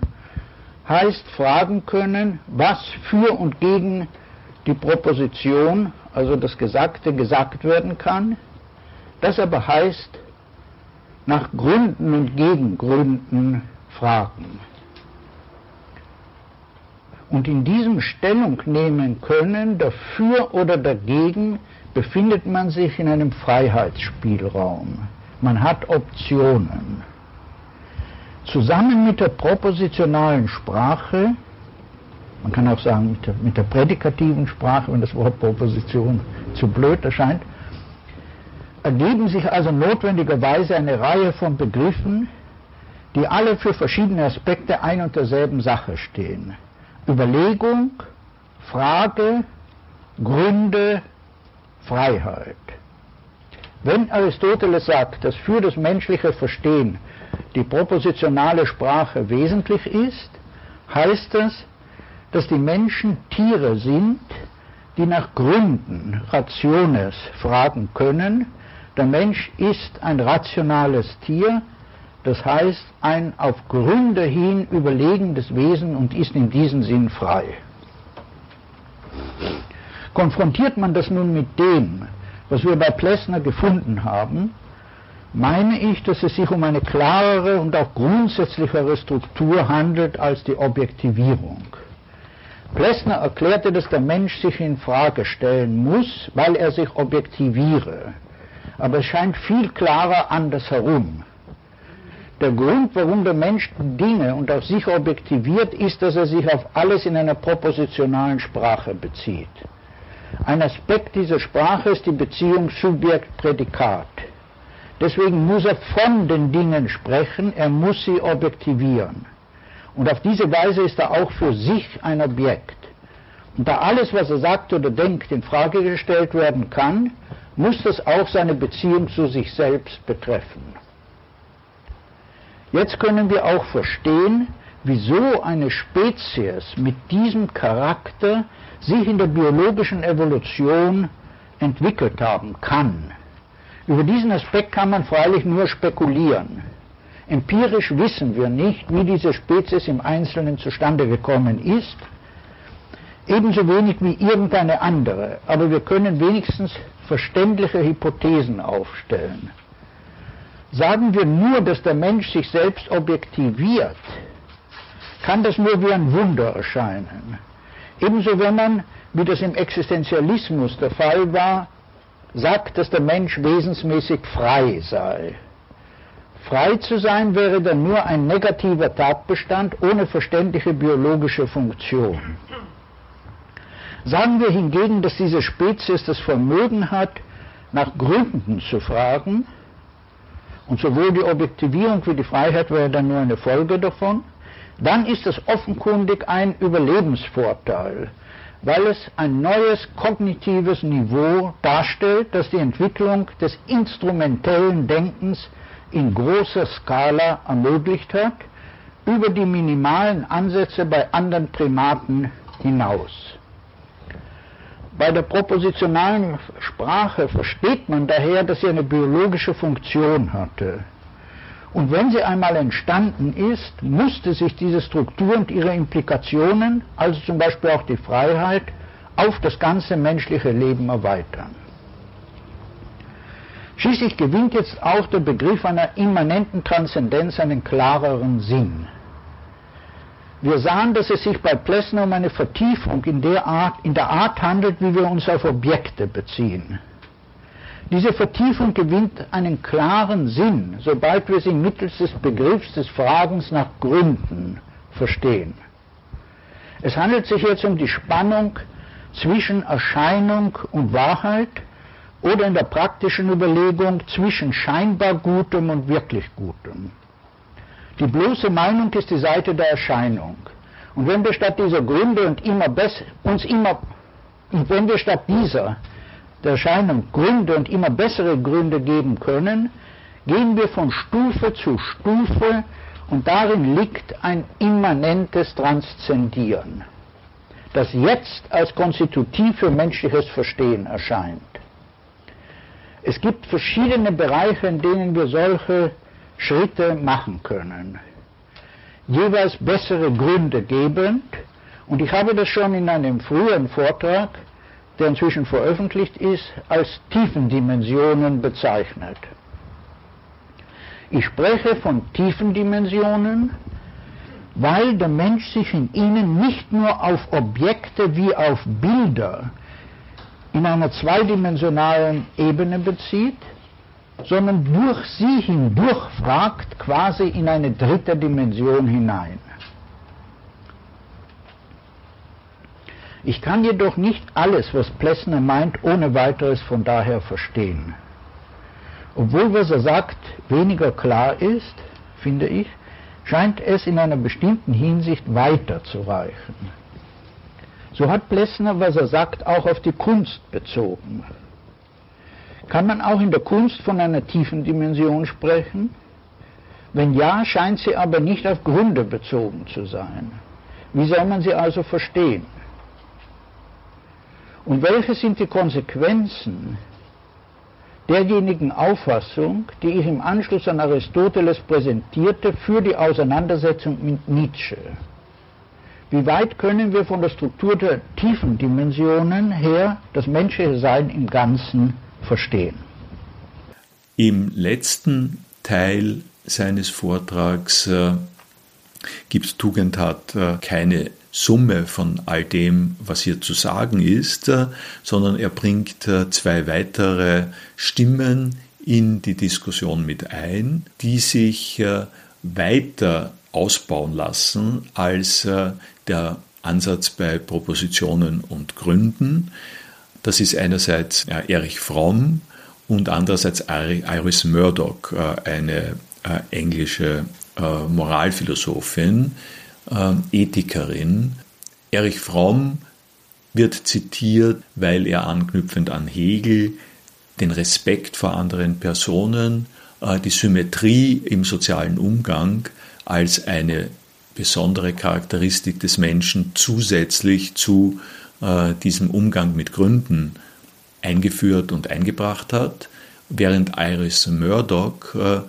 Speaker 3: heißt fragen können, was für und gegen die Proposition, also das Gesagte, gesagt werden kann. Das aber heißt nach Gründen und Gegengründen fragen. Und in diesem Stellung nehmen können, dafür oder dagegen, befindet man sich in einem Freiheitsspielraum. Man hat Optionen zusammen mit der propositionalen Sprache, man kann auch sagen mit der, mit der prädikativen Sprache, wenn das Wort Proposition zu blöd erscheint, ergeben sich also notwendigerweise eine Reihe von Begriffen, die alle für verschiedene Aspekte ein und derselben Sache stehen. Überlegung, Frage, Gründe, Freiheit. Wenn Aristoteles sagt, dass für das menschliche Verstehen die propositionale Sprache wesentlich ist, heißt das, dass die Menschen Tiere sind, die nach Gründen, Rationes, fragen können. Der Mensch ist ein rationales Tier, das heißt ein auf Gründe hin überlegendes Wesen und ist in diesem Sinn frei. Konfrontiert man das nun mit dem, was wir bei Plessner gefunden haben, meine ich, dass es sich um eine klarere und auch grundsätzlichere Struktur handelt als die Objektivierung. Plessner erklärte, dass der Mensch sich in Frage stellen muss, weil er sich objektiviere. Aber es scheint viel klarer andersherum. Der Grund, warum der Mensch Dinge und auch sich objektiviert, ist, dass er sich auf alles in einer propositionalen Sprache bezieht. Ein Aspekt dieser Sprache ist die Beziehung Subjekt-Prädikat. Deswegen muss er von den Dingen sprechen, er muss sie objektivieren. Und auf diese Weise ist er auch für sich ein Objekt. Und da alles, was er sagt oder denkt, in Frage gestellt werden kann, muss das auch seine Beziehung zu sich selbst betreffen. Jetzt können wir auch verstehen, wieso eine Spezies mit diesem Charakter sich in der biologischen Evolution entwickelt haben kann. Über diesen Aspekt kann man freilich nur spekulieren. Empirisch wissen wir nicht, wie diese Spezies im Einzelnen zustande gekommen ist, ebenso wenig wie irgendeine andere, aber wir können wenigstens verständliche Hypothesen aufstellen. Sagen wir nur, dass der Mensch sich selbst objektiviert, kann das nur wie ein Wunder erscheinen. Ebenso wenn man, wie das im Existenzialismus der Fall war, sagt, dass der Mensch wesensmäßig frei sei. Frei zu sein wäre dann nur ein negativer Tatbestand ohne verständliche biologische Funktion. Sagen wir hingegen, dass diese Spezies das Vermögen hat, nach Gründen zu fragen, und sowohl die Objektivierung wie die Freiheit wäre dann nur eine Folge davon, dann ist das offenkundig ein Überlebensvorteil, weil es ein neues kognitives Niveau darstellt, das die Entwicklung des instrumentellen Denkens in großer Skala ermöglicht hat, über die minimalen Ansätze bei anderen Primaten hinaus. Bei der propositionalen Sprache versteht man daher, dass sie eine biologische Funktion hatte. Und wenn sie einmal entstanden ist, musste sich diese Struktur und ihre Implikationen, also zum Beispiel auch die Freiheit, auf das ganze menschliche Leben erweitern. Schließlich gewinnt jetzt auch der Begriff einer immanenten Transzendenz einen klareren Sinn. Wir sahen, dass es sich bei Plessner um eine Vertiefung in der Art, in der Art handelt, wie wir uns auf Objekte beziehen. Diese Vertiefung gewinnt einen klaren Sinn, sobald wir sie mittels des Begriffs des Fragens nach Gründen verstehen. Es handelt sich jetzt um die Spannung zwischen Erscheinung und Wahrheit oder in der praktischen Überlegung zwischen scheinbar Gutem und wirklich Gutem. Die bloße Meinung ist die Seite der Erscheinung. Und wenn wir statt dieser Gründe und immer uns immer, und wenn wir statt dieser der Erscheinung Gründe und immer bessere Gründe geben können, gehen wir von Stufe zu Stufe und darin liegt ein immanentes Transzendieren, das jetzt als konstitutiv für menschliches Verstehen erscheint. Es gibt verschiedene Bereiche, in denen wir solche Schritte machen können, jeweils bessere Gründe gebend, und ich habe das schon in einem früheren Vortrag der inzwischen veröffentlicht ist, als Tiefendimensionen bezeichnet. Ich spreche von Tiefendimensionen, weil der Mensch sich in ihnen nicht nur auf Objekte wie auf Bilder in einer zweidimensionalen Ebene bezieht, sondern durch sie hindurch fragt, quasi in eine dritte Dimension hinein. Ich kann jedoch nicht alles, was Plessner meint, ohne weiteres von daher verstehen. Obwohl, was er sagt, weniger klar ist, finde ich, scheint es in einer bestimmten Hinsicht weiter zu reichen. So hat Plessner, was er sagt, auch auf die Kunst bezogen. Kann man auch in der Kunst von einer tiefen Dimension sprechen? Wenn ja, scheint sie aber nicht auf Gründe bezogen zu sein. Wie soll man sie also verstehen? Und welche sind die Konsequenzen derjenigen Auffassung, die ich im Anschluss an Aristoteles präsentierte, für die Auseinandersetzung mit Nietzsche? Wie weit können wir von der Struktur der tiefen Dimensionen her das menschliche Sein im Ganzen verstehen?
Speaker 2: Im letzten Teil seines Vortrags äh, gibt Tugendhat äh, keine Summe von all dem, was hier zu sagen ist, sondern er bringt zwei weitere Stimmen in die Diskussion mit ein, die sich weiter ausbauen lassen als der Ansatz bei Propositionen und Gründen. Das ist einerseits Erich Fromm und andererseits Iris Murdoch, eine englische Moralphilosophin, Ethikerin. Erich Fromm wird zitiert, weil er anknüpfend an Hegel den Respekt vor anderen Personen, die Symmetrie im sozialen Umgang als eine besondere Charakteristik des Menschen zusätzlich zu äh, diesem Umgang mit Gründen eingeführt und eingebracht hat, während Iris Murdoch äh,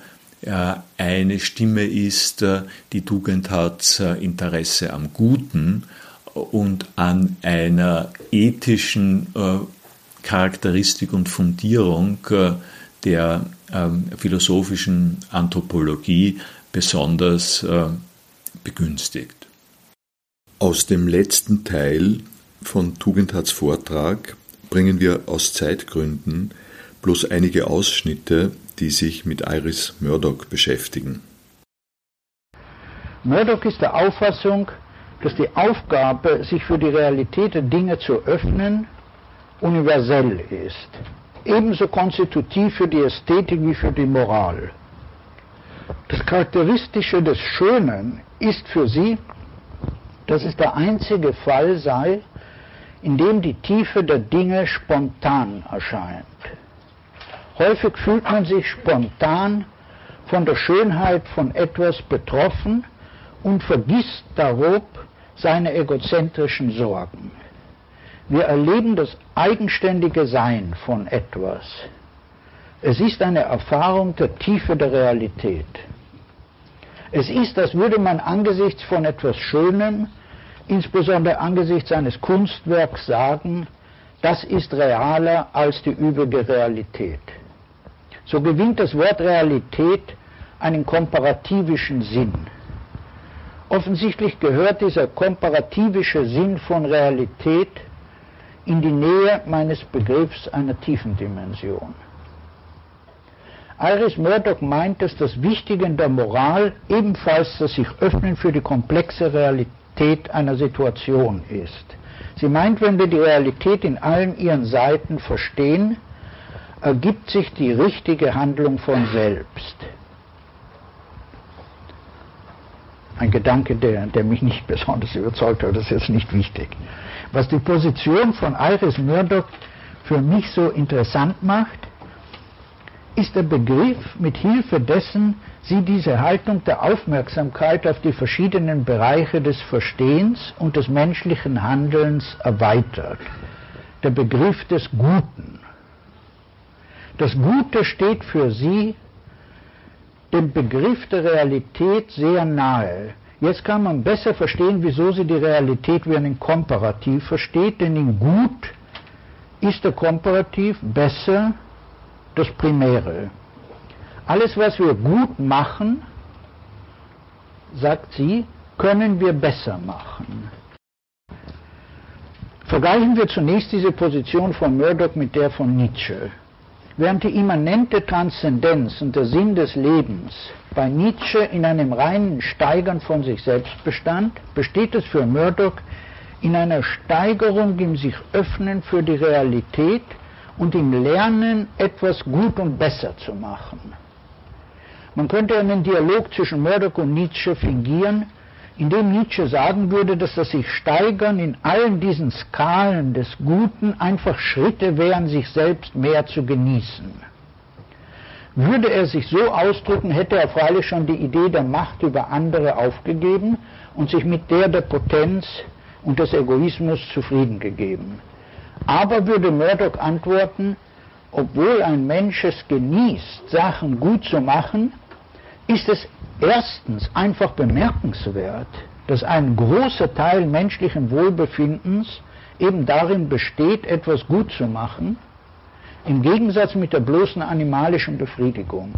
Speaker 2: eine Stimme ist, äh, die Tugend hat äh, Interesse am Guten und an einer ethischen äh, Charakteristik und Fundierung äh, der ähm, philosophischen Anthropologie besonders begünstigt.
Speaker 4: Aus dem letzten Teil von Tugendhats Vortrag bringen wir aus Zeitgründen bloß einige Ausschnitte, die sich mit Iris Murdoch beschäftigen.
Speaker 3: Murdoch ist der Auffassung, dass die Aufgabe, sich für die Realität der Dinge zu öffnen, universell ist. Ebenso konstitutiv für die Ästhetik wie für die Moral. Das Charakteristische des Schönen ist für sie, dass es der einzige Fall sei, in dem die Tiefe der Dinge spontan erscheint. Häufig fühlt man sich spontan von der Schönheit von etwas betroffen und vergisst darob seine egozentrischen Sorgen. Wir erleben das eigenständige Sein von etwas. Es ist eine Erfahrung der Tiefe der Realität. Es ist, als würde man angesichts von etwas Schönem, insbesondere angesichts eines Kunstwerks sagen, das ist realer als die übrige Realität. So gewinnt das Wort Realität einen komparativischen Sinn. Offensichtlich gehört dieser komparativische Sinn von Realität in die Nähe meines Begriffs einer tiefen Dimension. Iris Murdoch meint, dass das Wichtige in der Moral ebenfalls das sich öffnen für die komplexe Realität einer Situation ist. Sie meint, wenn wir die Realität in allen ihren Seiten verstehen, ergibt sich die richtige Handlung von selbst. Ein Gedanke, der, der mich nicht besonders überzeugt hat, das ist jetzt nicht wichtig. Was die Position von Iris Murdoch für mich so interessant macht, ist der Begriff, mit Hilfe dessen sie diese Haltung der Aufmerksamkeit auf die verschiedenen Bereiche des Verstehens und des menschlichen Handelns erweitert. Der Begriff des Guten. Das Gute steht für sie dem Begriff der Realität sehr nahe. Jetzt kann man besser verstehen, wieso sie die Realität wie einen Komparativ versteht, denn in Gut ist der Komparativ besser das Primäre. Alles, was wir gut machen, sagt sie, können wir besser machen. Vergleichen wir zunächst diese Position von Murdoch mit der von Nietzsche. Während die immanente Transzendenz und der Sinn des Lebens bei Nietzsche in einem reinen Steigern von sich selbst bestand, besteht es für Murdoch in einer Steigerung im sich öffnen für die Realität und im Lernen etwas gut und besser zu machen. Man könnte einen Dialog zwischen Murdoch und Nietzsche fingieren, indem Nietzsche sagen würde, dass das sich steigern in allen diesen Skalen des Guten einfach Schritte wären, sich selbst mehr zu genießen. Würde er sich so ausdrücken, hätte er freilich schon die Idee der Macht über andere aufgegeben und sich mit der der Potenz und des Egoismus zufrieden gegeben. Aber würde Murdoch antworten, obwohl ein Mensch es genießt, Sachen gut zu machen, ist es erstens einfach bemerkenswert, dass ein großer Teil menschlichen Wohlbefindens eben darin besteht, etwas gut zu machen, im Gegensatz mit der bloßen animalischen Befriedigung.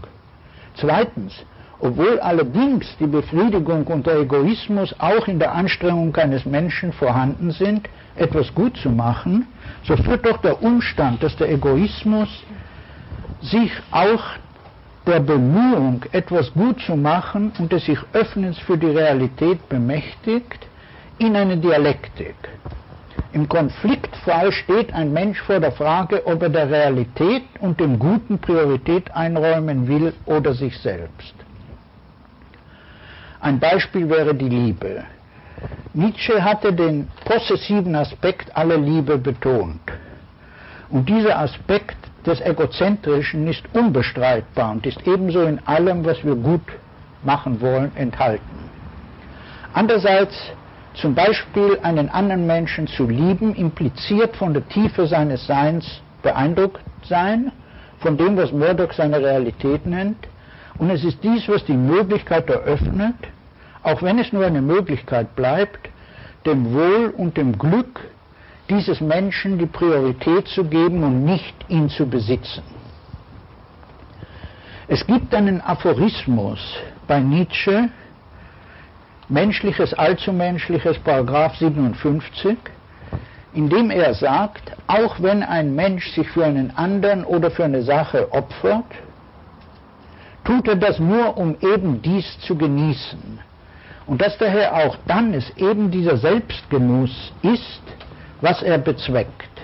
Speaker 3: Zweitens, obwohl allerdings die Befriedigung und der Egoismus auch in der Anstrengung eines Menschen vorhanden sind, etwas gut zu machen, so führt doch der Umstand, dass der Egoismus sich auch der Bemühung, etwas gut zu machen und des sich Öffnens für die Realität bemächtigt, in eine Dialektik. Im Konfliktfall steht ein Mensch vor der Frage, ob er der Realität und dem Guten Priorität einräumen will oder sich selbst. Ein Beispiel wäre die Liebe. Nietzsche hatte den possessiven Aspekt aller Liebe betont. Und dieser Aspekt des Egozentrischen ist unbestreitbar und ist ebenso in allem, was wir gut machen wollen, enthalten. Andererseits zum Beispiel einen anderen Menschen zu lieben, impliziert von der Tiefe seines Seins beeindruckt sein, von dem, was Murdoch seine Realität nennt. Und es ist dies, was die Möglichkeit eröffnet, auch wenn es nur eine Möglichkeit bleibt, dem Wohl und dem Glück dieses Menschen die Priorität zu geben und nicht ihn zu besitzen. Es gibt einen Aphorismus bei Nietzsche, Menschliches, Allzumenschliches, Paragraph 57, in dem er sagt, auch wenn ein Mensch sich für einen anderen oder für eine Sache opfert, tut er das nur, um eben dies zu genießen und dass daher auch dann es eben dieser Selbstgenuss ist, was er bezweckt.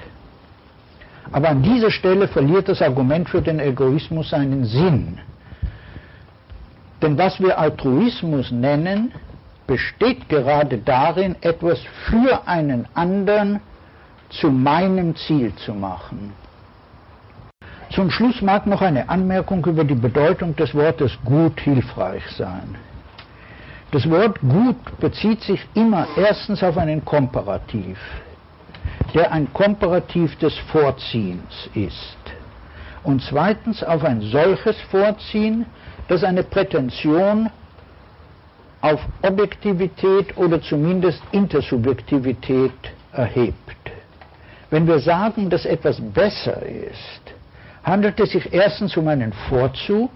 Speaker 3: Aber an dieser Stelle verliert das Argument für den Egoismus seinen Sinn. Denn was wir Altruismus nennen, besteht gerade darin, etwas für einen anderen zu meinem Ziel zu machen. Zum Schluss mag noch eine Anmerkung über die Bedeutung des Wortes gut hilfreich sein. Das Wort gut bezieht sich immer erstens auf einen Komparativ, der ein Komparativ des Vorziehens ist. Und zweitens auf ein solches Vorziehen, das eine Prätension auf Objektivität oder zumindest Intersubjektivität erhebt. Wenn wir sagen, dass etwas besser ist, handelt es sich erstens um einen Vorzug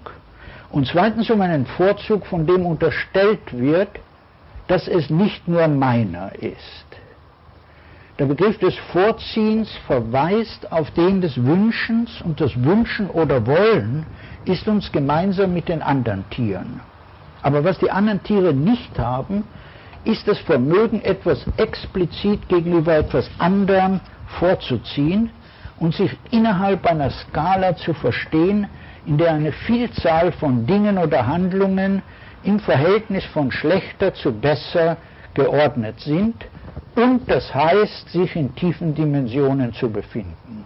Speaker 3: und zweitens um einen Vorzug, von dem unterstellt wird, dass es nicht nur meiner ist. Der Begriff des Vorziehens verweist auf den des Wünschens und das Wünschen oder Wollen ist uns gemeinsam mit den anderen Tieren. Aber was die anderen Tiere nicht haben, ist das Vermögen, etwas explizit gegenüber etwas anderem vorzuziehen und sich innerhalb einer Skala zu verstehen, in der eine Vielzahl von Dingen oder Handlungen im Verhältnis von schlechter zu besser geordnet sind und das heißt, sich in tiefen Dimensionen zu befinden.